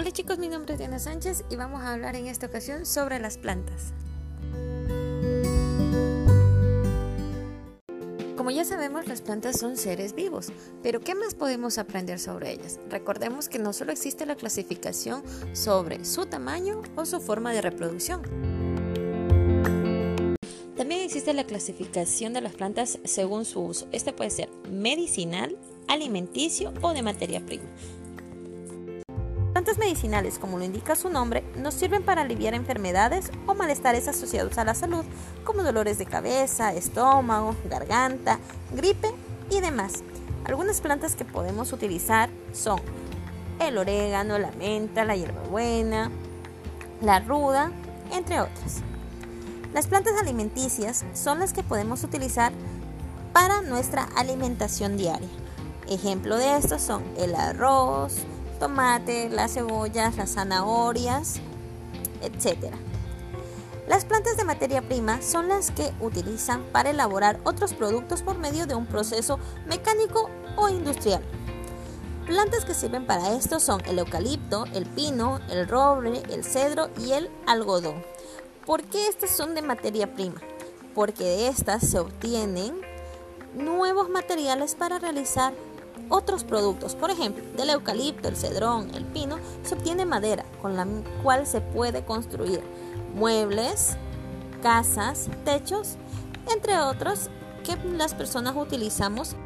Hola chicos, mi nombre es Diana Sánchez y vamos a hablar en esta ocasión sobre las plantas. Como ya sabemos, las plantas son seres vivos, pero ¿qué más podemos aprender sobre ellas? Recordemos que no solo existe la clasificación sobre su tamaño o su forma de reproducción. También existe la clasificación de las plantas según su uso. Este puede ser medicinal, alimenticio o de materia prima. Plantas medicinales, como lo indica su nombre, nos sirven para aliviar enfermedades o malestares asociados a la salud, como dolores de cabeza, estómago, garganta, gripe y demás. Algunas plantas que podemos utilizar son el orégano, la menta, la hierbabuena, la ruda, entre otras. Las plantas alimenticias son las que podemos utilizar para nuestra alimentación diaria. Ejemplo de estos son el arroz, tomate, las cebollas, las zanahorias, etc. Las plantas de materia prima son las que utilizan para elaborar otros productos por medio de un proceso mecánico o industrial. Plantas que sirven para esto son el eucalipto, el pino, el roble, el cedro y el algodón. ¿Por qué estas son de materia prima? Porque de estas se obtienen nuevos materiales para realizar otros productos. Por ejemplo, del eucalipto, el cedrón, el pino, se obtiene madera con la cual se puede construir muebles, casas, techos, entre otros que las personas utilizamos